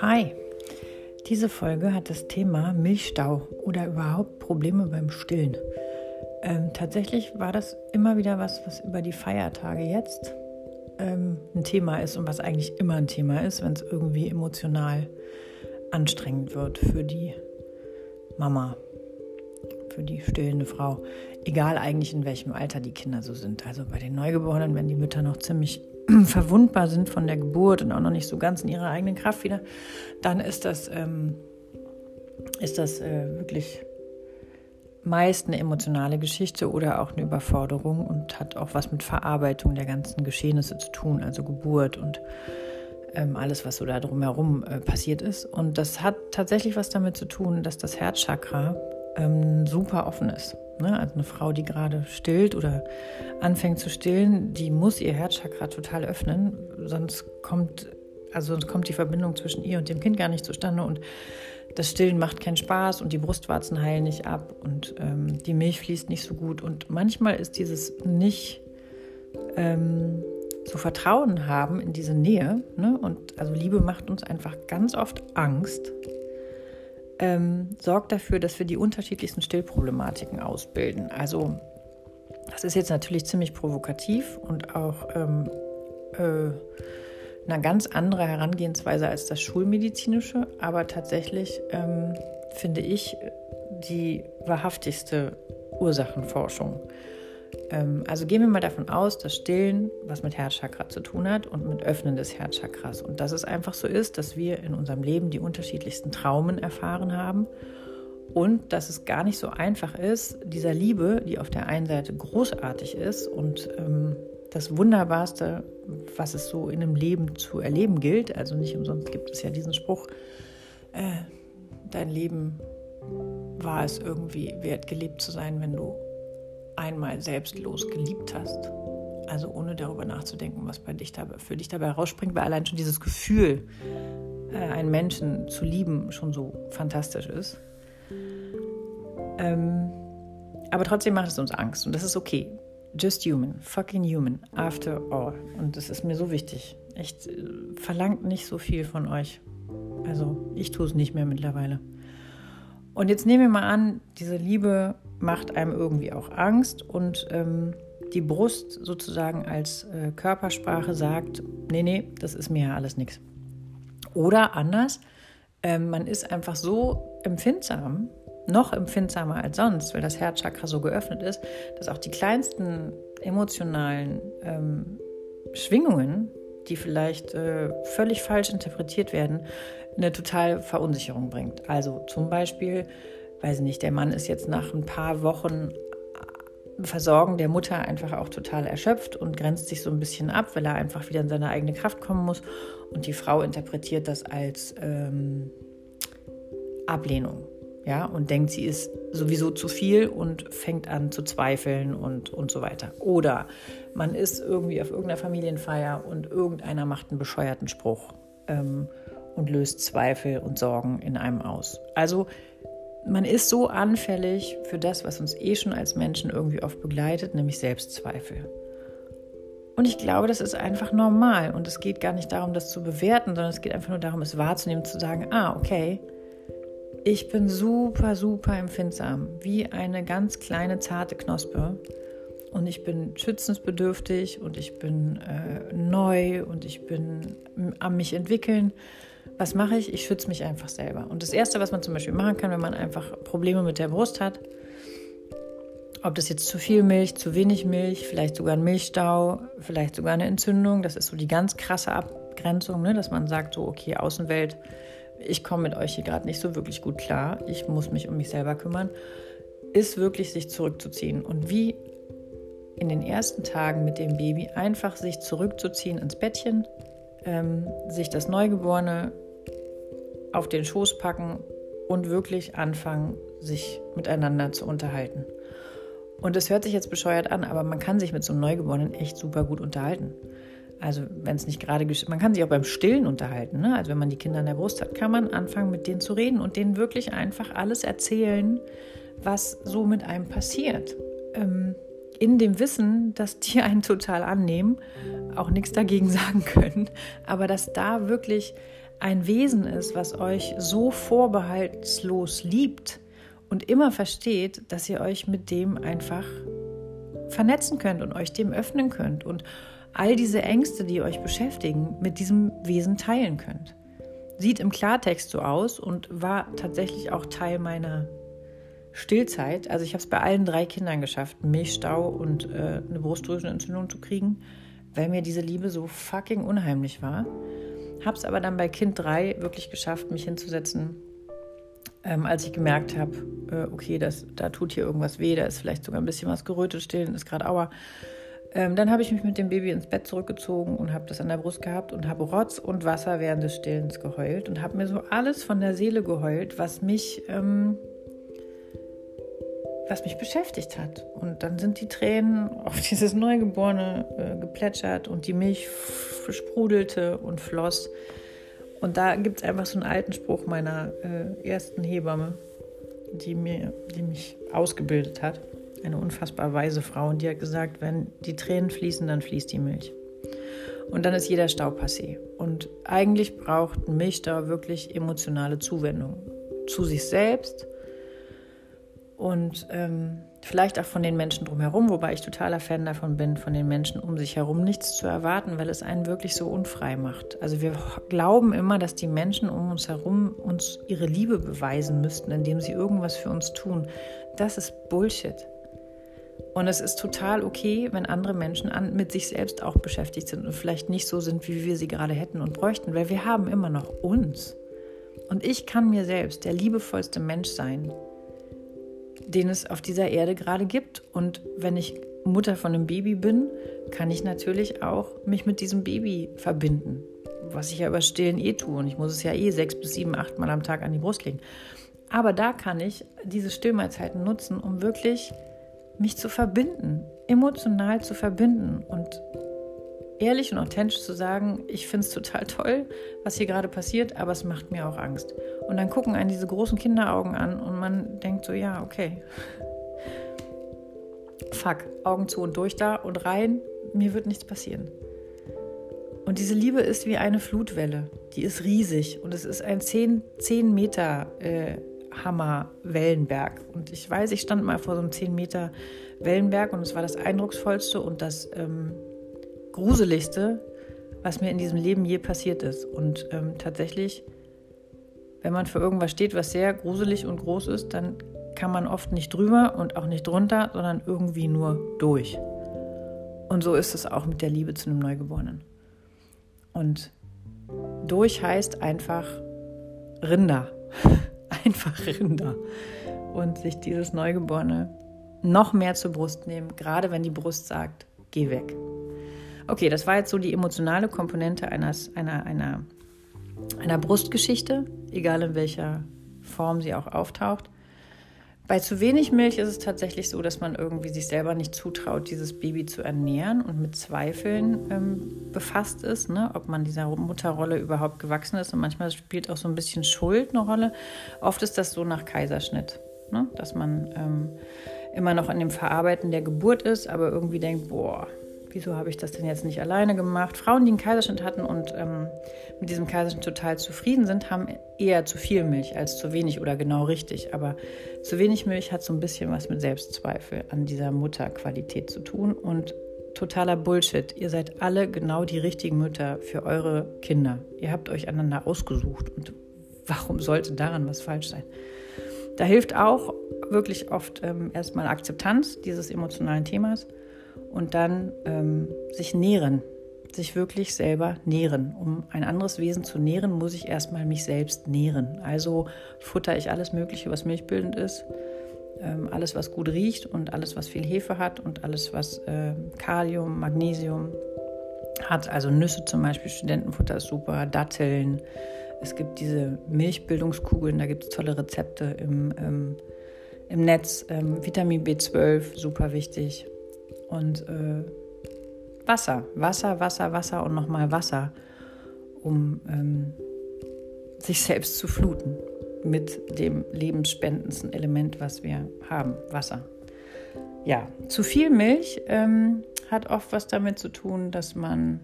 Hi, diese Folge hat das Thema Milchstau oder überhaupt Probleme beim Stillen. Ähm, tatsächlich war das immer wieder was, was über die Feiertage jetzt ähm, ein Thema ist und was eigentlich immer ein Thema ist, wenn es irgendwie emotional anstrengend wird für die Mama, für die stillende Frau. Egal eigentlich in welchem Alter die Kinder so sind. Also bei den Neugeborenen, wenn die Mütter noch ziemlich verwundbar sind von der Geburt und auch noch nicht so ganz in ihrer eigenen Kraft wieder, dann ist das, ähm, ist das äh, wirklich meist eine emotionale Geschichte oder auch eine Überforderung und hat auch was mit Verarbeitung der ganzen Geschehnisse zu tun, also Geburt und ähm, alles, was so da drumherum äh, passiert ist. Und das hat tatsächlich was damit zu tun, dass das Herzchakra ähm, super offen ist. Ne? Also eine Frau, die gerade stillt oder anfängt zu stillen, die muss ihr Herzchakra total öffnen, sonst kommt, also sonst kommt die Verbindung zwischen ihr und dem Kind gar nicht zustande und das Stillen macht keinen Spaß und die Brustwarzen heilen nicht ab und ähm, die Milch fließt nicht so gut. Und manchmal ist dieses nicht ähm, so Vertrauen haben in diese Nähe, ne? und also Liebe macht uns einfach ganz oft Angst, ähm, sorgt dafür, dass wir die unterschiedlichsten Stillproblematiken ausbilden. Also das ist jetzt natürlich ziemlich provokativ und auch ähm, äh, eine ganz andere Herangehensweise als das Schulmedizinische, aber tatsächlich ähm, finde ich die wahrhaftigste Ursachenforschung. Ähm, also gehen wir mal davon aus, dass Stillen was mit Herzchakra zu tun hat und mit Öffnen des Herzchakras. Und dass es einfach so ist, dass wir in unserem Leben die unterschiedlichsten Traumen erfahren haben und dass es gar nicht so einfach ist, dieser Liebe, die auf der einen Seite großartig ist und ähm, das Wunderbarste, was es so in einem Leben zu erleben gilt. Also nicht umsonst gibt es ja diesen Spruch, äh, dein Leben war es irgendwie wert, gelebt zu sein, wenn du einmal selbstlos geliebt hast. Also ohne darüber nachzudenken, was bei dich dabei, für dich dabei rausspringt, weil allein schon dieses Gefühl, äh, einen Menschen zu lieben, schon so fantastisch ist. Ähm, aber trotzdem macht es uns Angst und das ist okay. Just human, fucking human, after all. Und das ist mir so wichtig. Echt, äh, verlangt nicht so viel von euch. Also, ich tue es nicht mehr mittlerweile. Und jetzt nehmen wir mal an, diese Liebe macht einem irgendwie auch Angst und ähm, die Brust sozusagen als äh, Körpersprache sagt, nee, nee, das ist mir ja alles nichts. Oder anders, äh, man ist einfach so empfindsam, noch empfindsamer als sonst, weil das Herzchakra so geöffnet ist, dass auch die kleinsten emotionalen ähm, Schwingungen, die vielleicht äh, völlig falsch interpretiert werden, eine total Verunsicherung bringt. Also zum Beispiel, weiß ich nicht, der Mann ist jetzt nach ein paar Wochen Versorgen der Mutter einfach auch total erschöpft und grenzt sich so ein bisschen ab, weil er einfach wieder in seine eigene Kraft kommen muss. Und die Frau interpretiert das als ähm, Ablehnung ja, und denkt, sie ist sowieso zu viel und fängt an zu zweifeln und, und so weiter. Oder man ist irgendwie auf irgendeiner Familienfeier und irgendeiner macht einen bescheuerten Spruch ähm, und löst Zweifel und Sorgen in einem aus. Also man ist so anfällig für das, was uns eh schon als Menschen irgendwie oft begleitet, nämlich Selbstzweifel. Und ich glaube, das ist einfach normal. Und es geht gar nicht darum, das zu bewerten, sondern es geht einfach nur darum, es wahrzunehmen, zu sagen, ah, okay, ich bin super, super empfindsam, wie eine ganz kleine, zarte Knospe. Und ich bin schützensbedürftig und ich bin äh, neu und ich bin am mich entwickeln. Was mache ich? Ich schütze mich einfach selber. Und das Erste, was man zum Beispiel machen kann, wenn man einfach Probleme mit der Brust hat, ob das jetzt zu viel Milch, zu wenig Milch, vielleicht sogar ein Milchstau, vielleicht sogar eine Entzündung, das ist so die ganz krasse Abgrenzung, ne? dass man sagt, so, okay, Außenwelt ich komme mit euch hier gerade nicht so wirklich gut klar, ich muss mich um mich selber kümmern, ist wirklich sich zurückzuziehen. Und wie in den ersten Tagen mit dem Baby einfach sich zurückzuziehen ins Bettchen, ähm, sich das Neugeborene auf den Schoß packen und wirklich anfangen, sich miteinander zu unterhalten. Und es hört sich jetzt bescheuert an, aber man kann sich mit so einem Neugeborenen echt super gut unterhalten. Also wenn es nicht gerade, man kann sich auch beim Stillen unterhalten. Ne? Also wenn man die Kinder in der Brust hat, kann man anfangen, mit denen zu reden und denen wirklich einfach alles erzählen, was so mit einem passiert. Ähm, in dem Wissen, dass die einen total annehmen, auch nichts dagegen sagen können, aber dass da wirklich ein Wesen ist, was euch so vorbehaltslos liebt und immer versteht, dass ihr euch mit dem einfach vernetzen könnt und euch dem öffnen könnt und all diese Ängste, die euch beschäftigen, mit diesem Wesen teilen könnt. Sieht im Klartext so aus und war tatsächlich auch Teil meiner Stillzeit. Also ich habe es bei allen drei Kindern geschafft, Milchstau und äh, eine Brustdrüsenentzündung zu kriegen, weil mir diese Liebe so fucking unheimlich war. Habe es aber dann bei Kind 3 wirklich geschafft, mich hinzusetzen, ähm, als ich gemerkt habe, äh, okay, das, da tut hier irgendwas weh, da ist vielleicht sogar ein bisschen was gerötet, stillen ist gerade Aua. Ähm, dann habe ich mich mit dem Baby ins Bett zurückgezogen und habe das an der Brust gehabt und habe Rotz und Wasser während des Stillens geheult und habe mir so alles von der Seele geheult, was mich, ähm, was mich beschäftigt hat. Und dann sind die Tränen auf dieses Neugeborene äh, geplätschert und die Milch sprudelte und floss. Und da gibt es einfach so einen alten Spruch meiner äh, ersten Hebamme, die, mir, die mich ausgebildet hat. Eine unfassbar weise Frau. Und die hat gesagt, wenn die Tränen fließen, dann fließt die Milch. Und dann ist jeder Stau passé. Und eigentlich braucht ein Milchstau wirklich emotionale Zuwendung zu sich selbst und ähm, vielleicht auch von den Menschen drumherum, wobei ich totaler Fan davon bin, von den Menschen um sich herum nichts zu erwarten, weil es einen wirklich so unfrei macht. Also wir glauben immer, dass die Menschen um uns herum uns ihre Liebe beweisen müssten, indem sie irgendwas für uns tun. Das ist Bullshit. Und es ist total okay, wenn andere Menschen an, mit sich selbst auch beschäftigt sind und vielleicht nicht so sind, wie wir sie gerade hätten und bräuchten, weil wir haben immer noch uns. Und ich kann mir selbst der liebevollste Mensch sein, den es auf dieser Erde gerade gibt. Und wenn ich Mutter von einem Baby bin, kann ich natürlich auch mich mit diesem Baby verbinden. Was ich ja über Stillen eh tue. Und ich muss es ja eh sechs bis sieben, acht Mal am Tag an die Brust legen. Aber da kann ich diese Stillmahlzeiten nutzen, um wirklich mich zu verbinden, emotional zu verbinden und ehrlich und authentisch zu sagen, ich finde es total toll, was hier gerade passiert, aber es macht mir auch Angst. Und dann gucken einen diese großen Kinderaugen an und man denkt so, ja, okay. Fuck, Augen zu und durch da und rein, mir wird nichts passieren. Und diese Liebe ist wie eine Flutwelle. Die ist riesig und es ist ein 10, 10 Meter äh, Hammer Wellenberg. Und ich weiß, ich stand mal vor so einem 10 Meter Wellenberg und es war das eindrucksvollste und das ähm, gruseligste, was mir in diesem Leben je passiert ist. Und ähm, tatsächlich, wenn man für irgendwas steht, was sehr gruselig und groß ist, dann kann man oft nicht drüber und auch nicht drunter, sondern irgendwie nur durch. Und so ist es auch mit der Liebe zu einem Neugeborenen. Und durch heißt einfach Rinder. einfach Rinder. Und sich dieses Neugeborene noch mehr zur Brust nehmen, gerade wenn die Brust sagt, geh weg. Okay, das war jetzt so die emotionale Komponente eines, einer, einer, einer Brustgeschichte, egal in welcher Form sie auch auftaucht. Bei zu wenig Milch ist es tatsächlich so, dass man irgendwie sich selber nicht zutraut, dieses Baby zu ernähren und mit Zweifeln ähm, befasst ist, ne? ob man dieser Mutterrolle überhaupt gewachsen ist. Und manchmal spielt auch so ein bisschen Schuld eine Rolle. Oft ist das so nach Kaiserschnitt, ne? dass man ähm, immer noch an dem Verarbeiten der Geburt ist, aber irgendwie denkt, boah, wieso habe ich das denn jetzt nicht alleine gemacht? Frauen, die einen Kaiserschnitt hatten und ähm, mit diesem Kaiserschnitt total zufrieden sind, haben eher zu viel Milch als zu wenig oder genau richtig. Aber zu wenig Milch hat so ein bisschen was mit Selbstzweifel an dieser Mutterqualität zu tun und totaler Bullshit. Ihr seid alle genau die richtigen Mütter für eure Kinder. Ihr habt euch einander ausgesucht und warum sollte daran was falsch sein? Da hilft auch wirklich oft ähm, erstmal Akzeptanz dieses emotionalen Themas und dann ähm, sich nähren, sich wirklich selber nähren. Um ein anderes Wesen zu nähren, muss ich erstmal mich selbst nähren. Also futter ich alles Mögliche, was milchbildend ist, ähm, alles, was gut riecht und alles, was viel Hefe hat und alles, was äh, Kalium, Magnesium hat. Also Nüsse zum Beispiel, Studentenfutter ist super, Datteln. Es gibt diese Milchbildungskugeln, da gibt es tolle Rezepte im, ähm, im Netz. Ähm, Vitamin B12, super wichtig und äh, Wasser, Wasser, Wasser, Wasser und nochmal Wasser, um ähm, sich selbst zu fluten mit dem lebensspendendsten Element, was wir haben, Wasser. Ja, zu viel Milch ähm, hat oft was damit zu tun, dass man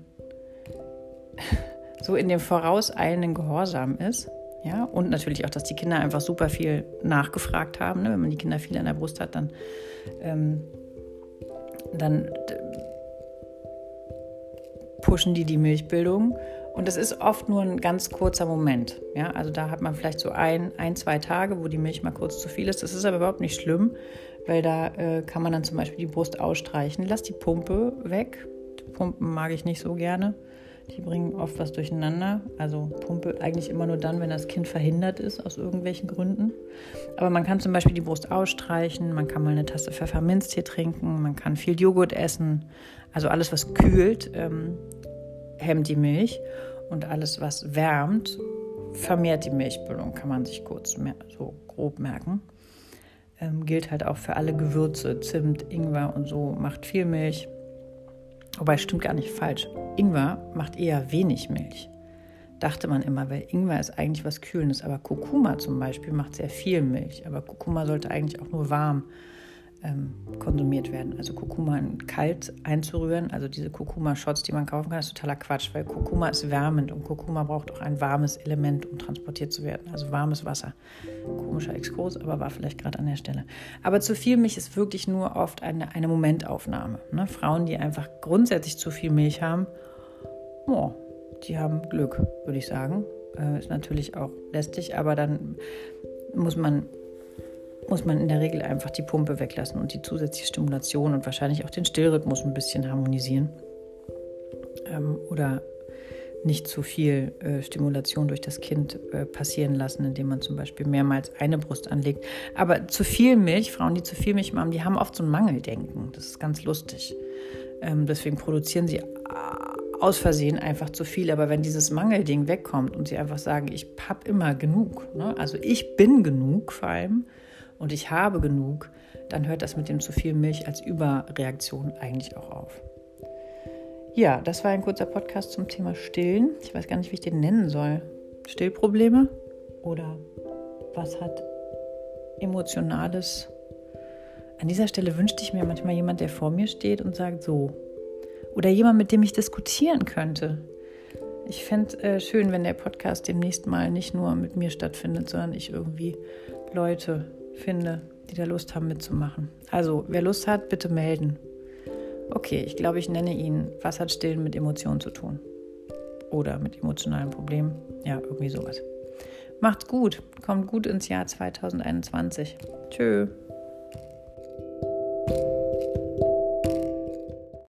so in dem vorauseilenden Gehorsam ist. Ja, und natürlich auch, dass die Kinder einfach super viel nachgefragt haben. Ne? Wenn man die Kinder viel an der Brust hat, dann, ähm, dann pushen die die Milchbildung. Und das ist oft nur ein ganz kurzer Moment. Ja, also da hat man vielleicht so ein, ein, zwei Tage, wo die Milch mal kurz zu viel ist. Das ist aber überhaupt nicht schlimm, weil da äh, kann man dann zum Beispiel die Brust ausstreichen. Lass die Pumpe weg. Pumpen mag ich nicht so gerne. Die bringen oft was durcheinander. Also Pumpe eigentlich immer nur dann, wenn das Kind verhindert ist, aus irgendwelchen Gründen. Aber man kann zum Beispiel die Brust ausstreichen, man kann mal eine Tasse Pfefferminztee trinken, man kann viel Joghurt essen. Also alles, was kühlt, ähm, hemmt die Milch. Und alles, was wärmt, vermehrt die Milchbildung, kann man sich kurz mehr, so grob merken. Ähm, gilt halt auch für alle Gewürze, Zimt, Ingwer und so, macht viel Milch. Wobei, stimmt gar nicht falsch. Ingwer macht eher wenig Milch. Dachte man immer, weil Ingwer ist eigentlich was Kühlendes. Aber Kurkuma zum Beispiel macht sehr viel Milch. Aber Kurkuma sollte eigentlich auch nur warm ähm, konsumiert werden. Also Kurkuma kalt einzurühren, also diese Kurkuma-Shots, die man kaufen kann, ist totaler Quatsch, weil Kurkuma ist wärmend und Kurkuma braucht auch ein warmes Element, um transportiert zu werden, also warmes Wasser. Komischer Exkurs, aber war vielleicht gerade an der Stelle. Aber zu viel Milch ist wirklich nur oft eine, eine Momentaufnahme. Ne? Frauen, die einfach grundsätzlich zu viel Milch haben, oh, die haben Glück, würde ich sagen. Äh, ist natürlich auch lästig, aber dann muss man muss man in der Regel einfach die Pumpe weglassen und die zusätzliche Stimulation und wahrscheinlich auch den Stillrhythmus ein bisschen harmonisieren. Ähm, oder nicht zu viel äh, Stimulation durch das Kind äh, passieren lassen, indem man zum Beispiel mehrmals eine Brust anlegt. Aber zu viel Milch, Frauen, die zu viel Milch machen, die haben oft so ein Mangeldenken. Das ist ganz lustig. Ähm, deswegen produzieren sie äh, aus Versehen einfach zu viel. Aber wenn dieses Mangelding wegkommt und sie einfach sagen, ich habe immer genug, ne? also ich bin genug vor allem, und ich habe genug, dann hört das mit dem zu viel Milch als Überreaktion eigentlich auch auf. Ja, das war ein kurzer Podcast zum Thema Stillen. Ich weiß gar nicht, wie ich den nennen soll. Stillprobleme oder was hat emotionales? An dieser Stelle wünschte ich mir manchmal jemand, der vor mir steht und sagt so. Oder jemand, mit dem ich diskutieren könnte. Ich fände es äh, schön, wenn der Podcast demnächst mal nicht nur mit mir stattfindet, sondern ich irgendwie Leute finde, die da Lust haben mitzumachen. Also, wer Lust hat, bitte melden. Okay, ich glaube, ich nenne ihn, was hat Stillen mit Emotionen zu tun? Oder mit emotionalen Problemen? Ja, irgendwie sowas. Macht's gut, kommt gut ins Jahr 2021. Tschö.